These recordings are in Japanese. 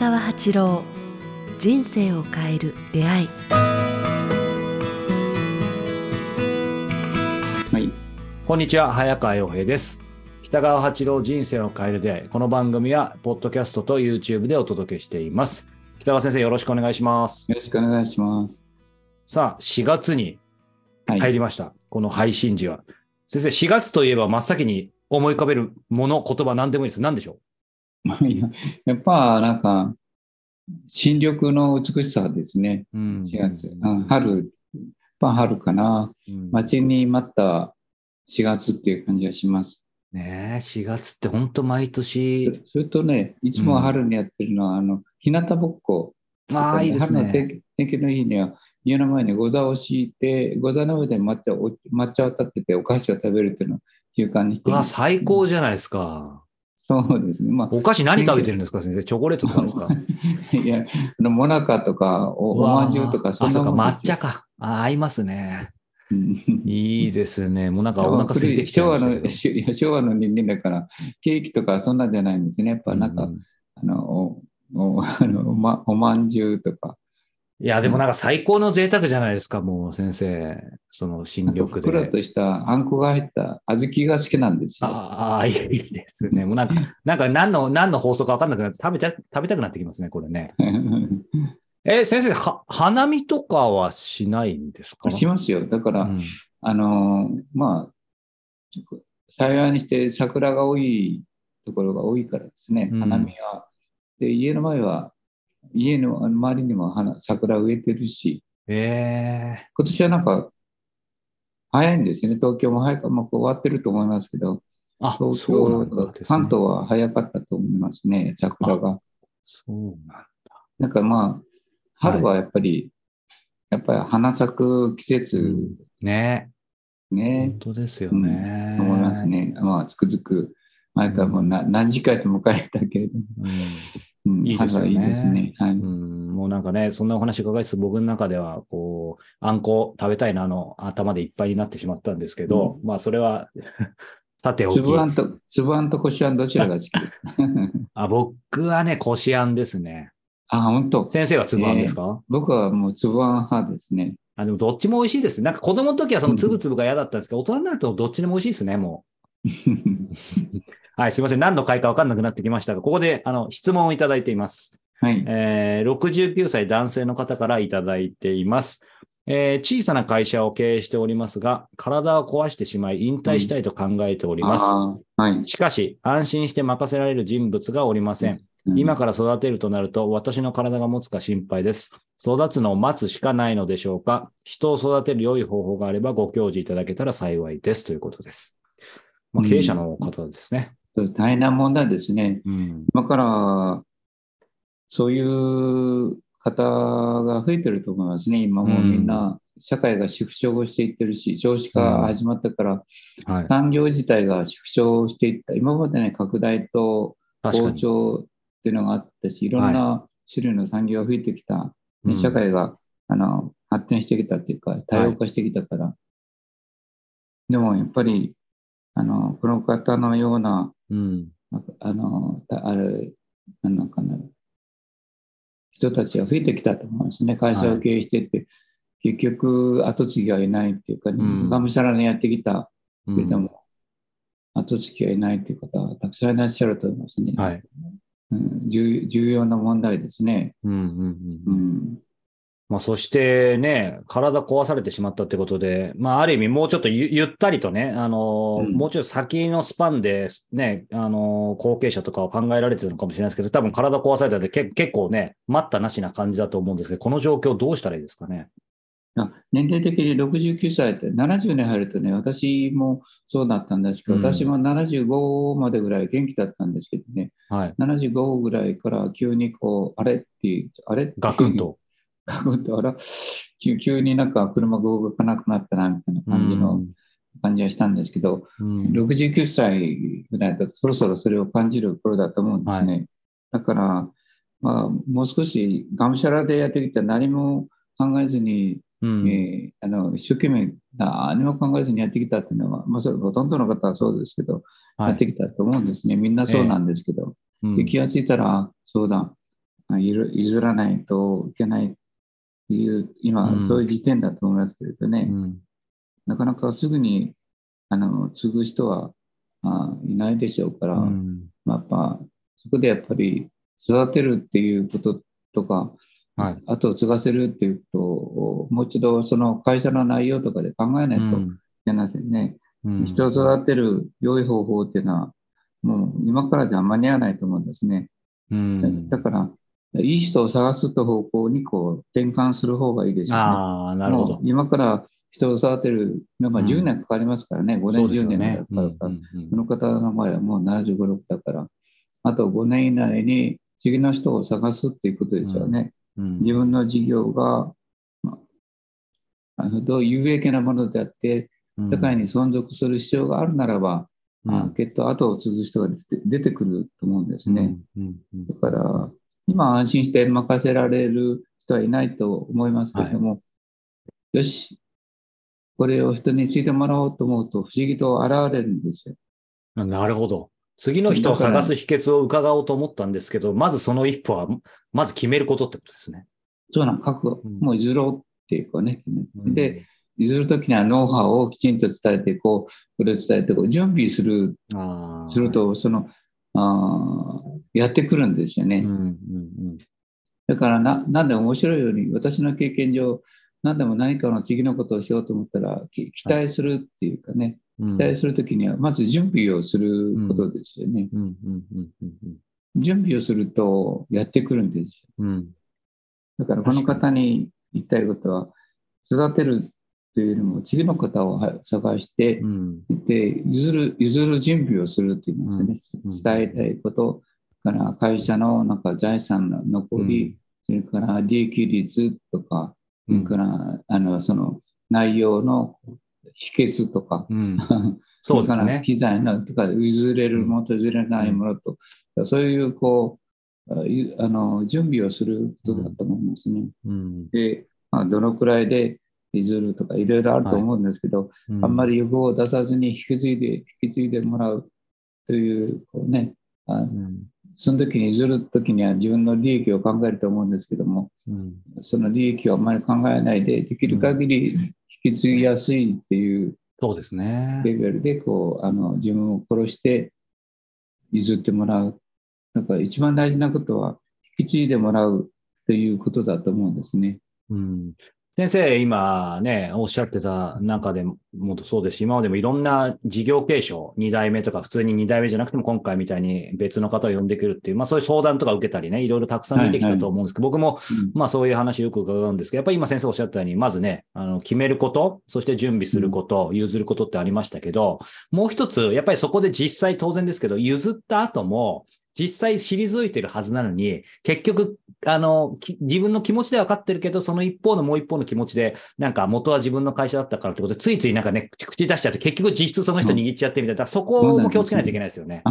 川八郎人生を変える出会いはい。こんにちは、早川洋平です。北川八郎人生を変える出会い。この番組は、ポッドキャストと YouTube でお届けしています。北川先生、よろしくお願いします。よろしくお願いします。さあ、4月にはい。入りました。この配信時は。先生、4月といえば真っ先に思い浮かべるもの、言葉、何でもいいです。何でしょい ややっぱなんか、新緑の美しさですね。う、うん4月。うん、春、やっぱ春かな。うん待ちに待った4月っていう感じがします。ねえ、4月って本当毎年、それとね、いつも春にやってるのは、あの、日向ぼっこ。ああ、いいです春の天ね。気の日には、家の前にご座を敷いて、ご座の上で抹茶を抹茶を立ててお菓子を食べるっていうのを習慣にしてあます。最高じゃないですか。そうですね。まあ、お菓子何食べてるんですか、先生？チョコレートとかですか？いや、モナカとか、おおまんじゅうとか、そあ、んそうか、抹茶か。あ合いますね。うんいいですね。もうなんかお腹空いてきちゃい昭和の 昭和の人間だから、ケーキとかそんなんじゃないんですね。やっぱなんか、うんあの、おおあのおまおまんじゅうとか、いや、でもなんか最高の贅沢じゃないですか、もう先生。その新緑で。ふっくらとしたあんこが入った小豆が好きなんですよ。ああ、いいですね。もうなんか、なんか何の、何の放送か分かんなくなって、食べちゃ、食べたくなってきますね、これね。え、先生、は、花見とかはしないんですか？しますよ。だから、うんあの、まあ、幸いにして桜が多いところが多いからですね、うん花見は。で、家の前は、家の周りにも花桜植えてるし、ええ今年はなんか、早いんですよね。東京も早く、まあ、終わってると思いますけど、あ、東そうな京。関東は早かったと思いますね、桜が。そうなんだ。なんかまあ、春はやっぱり、やっぱり花咲く季節ねね本、当ですよね。思いますね。まあ、つくづく、前からもうな何時間と迎えたけれども、うん。うんいいですよね春はいいですね。はい。うん、もうなんかね、そんなお話伺いつつ、僕の中では、こう、あんこ食べたいなの頭でいっぱいになってしまったんですけど、まあ、それは、さておきつぶあんと、つぶあんとこしあんどちらが好き？あ。僕はね、こしあんですね。あ、本当？先生はつぶあんですか、僕はもうつぶあん派ですね。あでもどっちも美味しいです。なんか子供の時はそのつぶつぶが嫌だったんですけど、大人になるとどっちでも美味しいですね、もう。はい、すいません。何の回か分かんなくなってきましたが、ここであの質問をいただいています。はい。えー69歳男性の方からいただいています。えー小さな会社を経営しておりますが、体を壊してしまい引退したいと考えております。あーはい。しかし、安心して任せられる人物がおりません。うん今から育てるとなると、私の体が持つか心配です。育つのを待つしかないのでしょうか人を育てる良い方法があればご教示いただけたら幸いです。ということです。まあ、経営者の方ですね。大変な問題ですね。うん。今から、そういう方が増えてると思いますね。今もうみんな、社会が縮小していってるし、少子化が始まったから、はい。産業自体が縮小していった。今までね、拡大と膨。張っていうのがあったし、いろんな種類の産業が増えてきた。ね社会が、あの発展してきたっていうか、多様化してきたから。でもやっぱり、あの、この方のような、うん。あの、たある、なんのかな、人たちが増えてきたと思うんですね。会社を経営していて、結局、後継ぎがいないっていうか、んがむしゃらにやってきたうんけれども、後継ぎがいないっていう方はたくさんいらっしゃると思いますね。はい。うん重重要な問題ですね。うんうんうんううんん。まあ、そしてね、体壊されてしまったってことで、まあ、ある意味もうちょっとゆゆったりとね、あのーうんもうちょっと先のスパンで、ね、あのー後継者とかを考えられてるのかもしれないですけど、多分体壊されたんでけ結構ね、待ったなしな感じだと思うんですけど、この状況どうしたらいいですかね？あ年齢的に69歳って70年入るとね、私もそうだったんですけど、うん私も75までぐらい元気だったんですけどね、はい。75ぐらいから急にこう、あれっていう、あれガクン。と。ガクンと、あら、急急になんか車が動かなくなったな、みたいな感じの感じがしたんですけど、うん。69歳ぐらいだとそろそろそれを感じる頃だと思うんですね。だから、まあ、もう少しがむしゃらでやってきた何も考えずに、うん。えーあの一生懸命何も考えずにやってきたっていうのは、まあ、それほとんどの方はそうですけど、はい。やってきたと思うんですね。みんなそうなんですけど、うん。で気がついたら、そうだ、譲らないといけないっていう、今うん、そういう時点だと思いますけれどね、うん。なかなかすぐにあの継ぐ人はあいないでしょうから、うん。まあ、やっぱそこでやっぱり育てるっていうこととか、はい。後を継がせるっていうことをもう一度その会社の内容とかで考えないといけないですよね。うん。人を育てる良い方法っていうのは、もう今からじゃ間に合わないと思うんですね。うん。だから、いい人を探すと方向にこう転換する方がいいでしょうね。ああ、なるほど。今から人を育てるのがうん。10年かかりますからね、5年、10そうですよ年ねかかるから、うんうんその方の場合はもう75、6だから、あと5年以内に次の人を探すっていうことですよね。うん自分の事業が、まあ、あのどう有益なものであって、社会に存続する必要があるならば、うん。あきっと後を継ぐ人が出て出てくると思うんですね。うんうんうん。だから、今安心して任せられる人はいないと思いますけれども、よし、これを人に継いでもらおうと思うと、不思議と現れるんですよ。なるほど。次の人を探す秘訣を伺おうと思ったんですけど、まずその一歩は、まず決めることってことですね。そうなん、覚悟、うんもう譲ろうっていうかね。うんで、譲るときにはノウハウをきちんと伝えていこう、これを伝えていこう、準備する、する、と、その、あーやってくるんですよね。うんうんだからな、なんで面白いように、私の経験上、何でも何かの次のことをしようと思ったら、き期待するっていうかね、うん、期待するときには、まず準備をすることですよね。うんうんうんうん準備をすると、やってくるんですよ。うんうんだから、この方に言いたいことは、育てるというよりも、次の方をは探してう、ん。で、譲る、譲る準備をするって言いますかね。うん。伝えたいことから、会社のなんか財産の残り、それから利益率とか、それから、あの、その内容の秘訣とか、うん。そうですね。機材のとか、譲れるものと譲れないものと、そういう、こう、あの、準備をすることだと思いますね。うん。で、まあ、どのくらいで譲るとか、いろいろあると思うんですけど、あんまり欲を出さずに引き継いで、引き継いでもらうという、こうね、あうんその時に譲る時には自分の利益を考えると思うんですけども、うんその利益をあまり考えないで、できる限り引き継ぎやすいっていうそうですね。レベルで、こう、あの、自分を殺して譲ってもらう。だから一番大事なことは、引き継いでもらうということだと思うんですね。うん先生、今ね、おっしゃってた中でもそうですし、今までもいろんな事業継承、2代目とか、普通に2代目じゃなくても今回みたいに別の方を呼んでくるっていう、まあそういう相談とか受けたりね、いろいろたくさん見てきたと思うんですけど、僕もうんまあそういう話よく伺うんですけど、やっぱり今先生おっしゃったように、まずね、あの決めること、そして準備すること、譲ることってありましたけど、もう一つ、やっぱりそこで実際当然ですけど、譲った後も、実際退いてるはずなのに、結局、あの、き自分の気持ちでは分かってるけど、その一方のもう一方の気持ちで、なんか元は自分の会社だったからってことで、ついついなんかね、口口出しちゃって、結局実質その人握っちゃってみたいな、そこも気をつけないといけないですよね。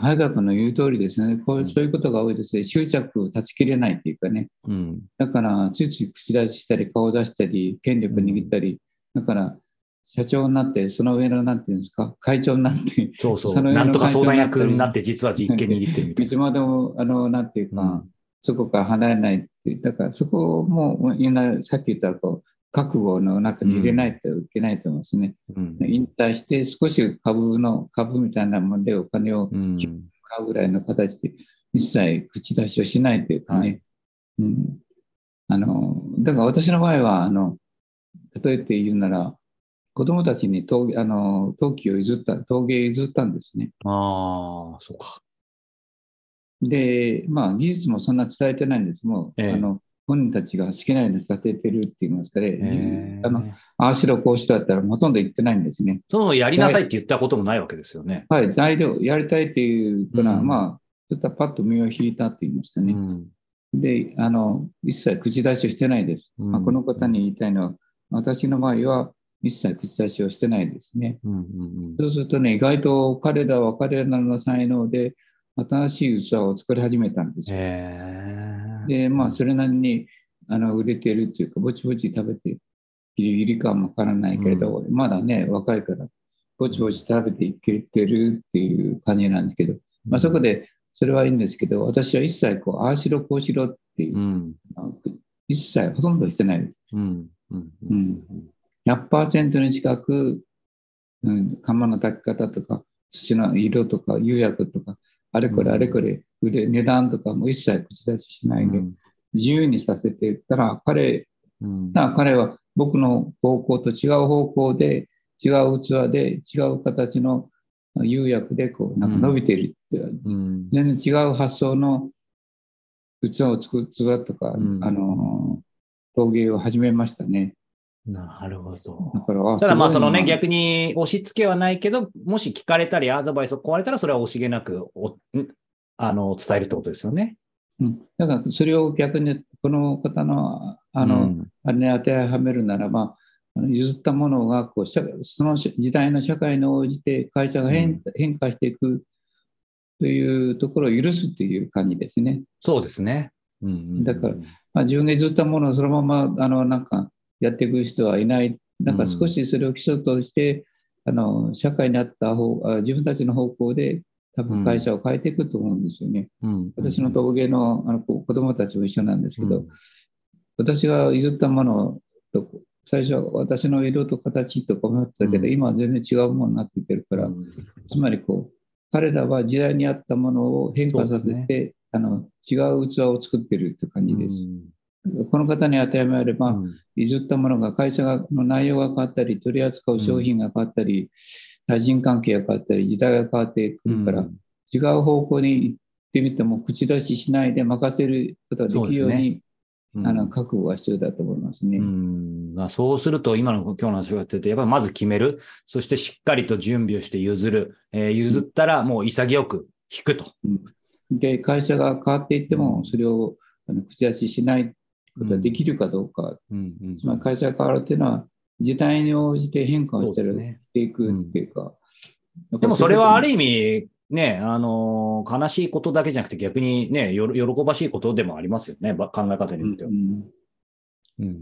早川君の言う通りですね。こううんそういうことが多いですね。執着を断ち切れないっていうかね。うん。だから、ついつい口出ししたり、顔出したり、権力握ったり、だから、社長になって、その上の、なんていうんですか、会長になって、そうそう。そのなんとか相談役になっ会て、実は実権握ってるみたいいつまでも、あの、なんていうか、な。そこから離れないっていう、だからそこも、みんな、さっき言ったこう、覚悟の中に入れないといけないと思いますね。うん。引退して、少し株の、株みたいなものでお金をうん。もらうぐらいの形で、一切口出しをしないというかね。はいうん、あの、だから私の場合は、あの、例えて言うなら、子供たちに陶あの陶器を譲った、陶芸を譲ったんですね。ああ、そうか。で、まあ、技術もそんな伝えてないんです。もう、ええあの、本人たちが好きなように育ててるって言いますかね、えーあの、ああしろこうしろだったらほとんど言ってないんですね。そもそもやりなさいって言ったこともないわけですよね。はい、材料、やりたいっていうから、うんまあ、ちょっとパッと身を引いたって言いますかね。うん。で、あの、一切口出しをしてないです。うんまあ、この方に言いたいのは、私の場合は一切口出しをしてないですね。うんうんそうするとね、意外と彼らは彼らの才能で新しい器を作り始めたんですよ。へえ。で、まあ、それなりにあの売れてるっていうか、ぼちぼち食べて、ギリギリかもわからないけれど、まだね、若いから、ぼちぼち食べていけてるっていう感じなんですけど、まあ、そこでそれはいいんですけど、私は一切こう、ああしろこうしろっていうう、ん。一切ほとんどしてないです。うん。うん。うん100%に近く、うん、釜の炊き方とか、土の色とか、釉薬とか、あれこれあれこれ、腕値段とかも一切口出ししないで、自由にさせていったら、彼うん。な彼は僕の方向と違う方向で、違う器で、違う形の釉薬で、こう、なんか伸びているって、うん。全然違う発想の器を作る、器とか、うんあの、陶芸を始めましたね。なるほどだ。から、あただまあそのね、逆に押し付けはないけど、もし聞かれたりアドバイスを壊れたら、それは惜しげなくおんあの伝えるってことですよね。うん、だからそれを逆にこの方のあの、うんあれに当てはめるならば、譲ったものがこう社その時代の社会に応じて会社が変,、変化していくというところを許すという感じですね。そうですね。うんうんうんだからまあ、自分が譲ったものをそのままあのなんかやっていく人はいない。なんか少しそれを基礎として、あの社会に合った方あ自分たちの方向で多分会社を変えていくと思うんですよね。うん。私の陶芸のあの子子供たちも一緒なんですけど、うん。私が譲ったものと、最初は私の色と形とか思ってたけど、うん。今は全然違うものになってきてるから、うん。つまりこう、彼らは時代に合ったものを変化させて、あの違う器を作ってるって感じです。うんこの方に当てはめれば、うん。譲ったものが会社がの内容が変わったり、取り扱う商品が変わったり、対人関係が変わったり、時代が変わってくるから、違う方向に行ってみても、口出ししないで任せることができるように、うん。あの覚悟が必要だと思いますね。うん。まあそうすると、今の今日の話をやってて、やっぱりまず決める、そしてしっかりと準備をして譲る、えー譲ったらもう潔く引くと。で、会社が変わっていっても、それをあの口出ししないことができるかどうか、うんうんつまり会社が変わるっていうのは、時代に応じて変化をしてる、ね。していくっていうか。でもそれはある意意味、ね、あのー悲しいことだけじゃなくて逆にね、喜ばしいことでもありますよね、ば考え方によっては。うん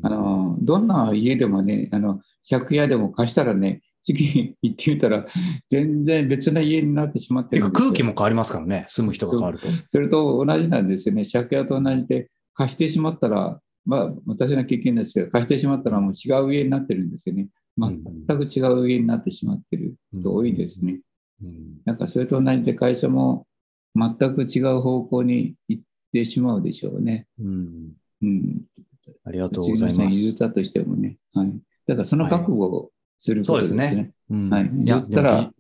あのどんな家でもね、あの借家でも貸したらね、次行ってみたら、全然別な家になってしまってる空気も変わりますからね、住む人が変わると。それと同じなんですよね。借家と同じで、貸してしまったら、まあ、私の経験ですけど、貸してしまったらもう違う家になってるんですよね。全く違う家になってしまってる人多いですね。うんなんかそれと同じで会社も全く違う方向に行ってしまうでしょうね。うんうん。ありがとうございます。人に譲ったとしてもね。はい。だからその覚悟をすることですね。そうですうんはい。いや譲ったら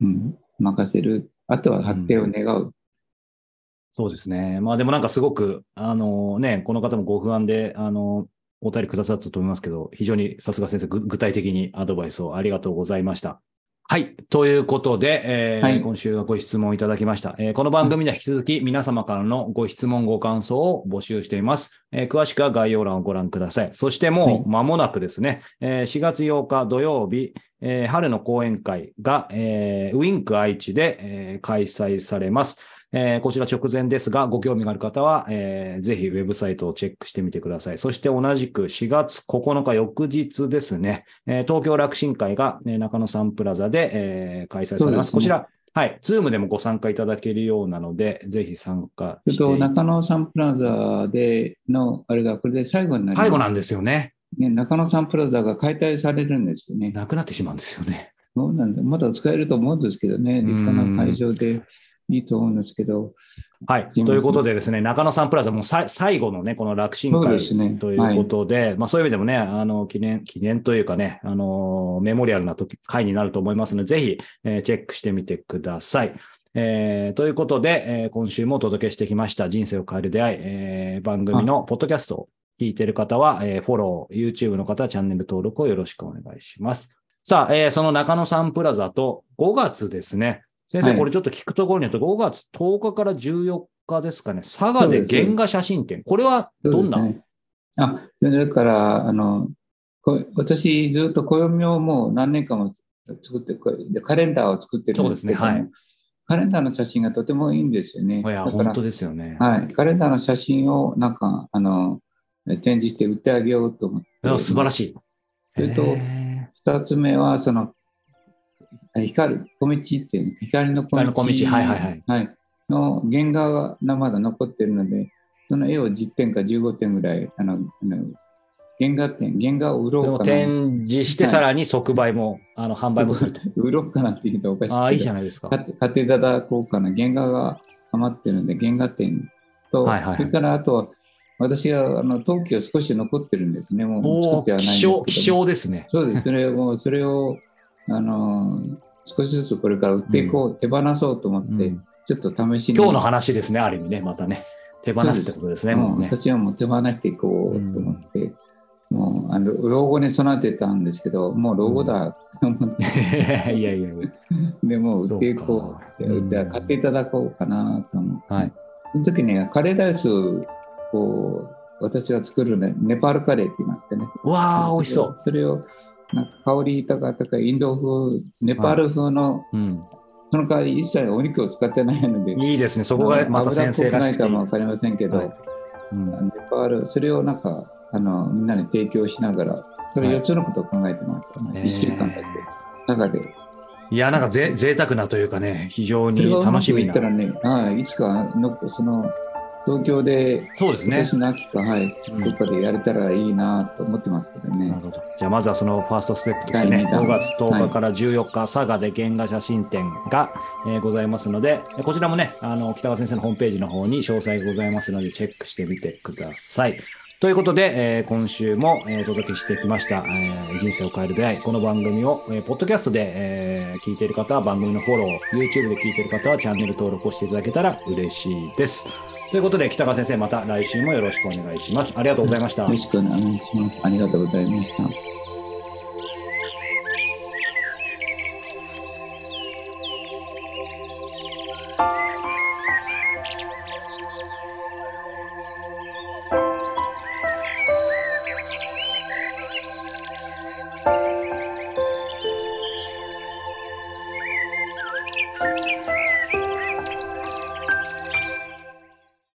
うん、任せる。あとは発展を願う。そうですね。まあでもなんかすごく、あのね、この方もご不安で、あのお便りくださったと思いますけど、非常にさすが先生、ぐ具体的にアドバイスをありがとうございました。はい。ということで、えーはい今週はご質問いただきました、えーこの番組では引き続き皆様からのご質問、ご感想を募集しています。えー詳しくは概要欄をご覧ください。そしてもう間もなくですね、えー4月8日土曜日、えー春の講演会が、えーウィンク愛知で、えー開催されます。えーこちら直前ですが、ご興味がある方は、えーぜひウェブサイトをチェックしてみてください。そして同じく4月9日翌日ですね、えー東京楽神会が、えー中野サンプラザで、えー開催されます。すねこちら、はい、ズームでもご参加いただけるようなので、ぜひ参加してちょっと中野サンプラザでの、あれがこれで最後になります。最後なんですよね。ね、中野サンプラザが解体されるんですよね。なくなってしまうんですよね。そうなんだ。まだ使えると思うんですけどね。立派な会場でいいと思うんですけど。はい。ということでですね、中野サンプラザもさ最後のね、この楽神会。ということで、まあそういう意味でもね、あの、記念、記念というかね、あの、メモリアルな時回になると思いますので、ぜひ、えーチェックしてみてください。えーということで、えー今週もお届けしてきました人生を変える出会い、えー番組のポッドキャストを聞いている方は、えーフォロー、YouTube の方はチャンネル登録をよろしくお願いします。さあ、えーその中野サンプラザと5月ですね。先生、はいこれちょっと聞くところによると5月10日から14日ですかね、佐賀で原画写真展。これはどんな、ねあ、それから、あの、こ私、ずっと暦をもう何年間も作って、カレンダーを作ってるんですけどねはいカレンダーの写真がとてもいいんですよね。いや、本当ですよね。はい、カレンダーの写真をなんか、あの、展示して売ってあげようと思って。素晴らしい。それとへ二つ目は、その、光る小道っていう、光の小道。光の小道はいはいはい。はい。の原画がまだ残ってるので、その絵を10点か15点ぐらい、あの、あの原画展、原画を売ろうかな。展示して、さらに即売も、あの販売もすると。売ろうかなって言うとおかしい。ああ、いいじゃないですか。かて縦座効果の原画が余ってるので、原画展と、はいはいはいそれからあとは、私があの陶器を少し残ってるんですね。もう作ってはないんですけど希少、希少ですね。そうです。それを、それを、あの、少しずつこれから売っていこう、手放そうと思って、うんちょっと試しに。今日の話ですね、ある意味ね、またね。手放すってことですね、もうね。私はもう手放していこうと思って、もうあの老後に備えてたんですけど、もう老後だと思って、いやいや。でもう売っていこううかじゃあ買っていただこうかなと思って、はいその時にカレーライスを私が作るね、ネパールカレーって言いましてね。わあ、美味しそう。それをなんか香り高とかインド風、ネパール風の、うん。その代わり一切お肉を使ってないので、いいですね、そこがまた先生らしくないかもわかりませんけど、はいうんネパール、それをなんかあのみんなに提供しながら、それはい4つのことを考えてましたね。へー1週間だけ。中で。いや、なんかぜ贅沢なというかね、非常に楽しみないった。らね、はい、いつかのその東京でそうですね今年。の秋か、はい、うんどっかでやれたらいいなと思ってますけどね。なるほど。じゃあ、まずはそのファーストステップとしてね、第二弾5月10日から14日、佐賀で原画写真展が、えーございますので、えこちらもね、あの、北川先生のホームページの方に詳細がございますので、チェックしてみてください。ということで、えー今週も、えーお届けしてきました、えー人生を変える出会い。この番組を、えーポッドキャストで、えー聞いている方は番組のフォロー、YouTube で聞いている方はチャンネル登録をしていただけたら嬉しいです。ということで、北川先生、また来週もよろしくお願いします。ありがとうございましたよろ。しくお願いします。ありがとうございました。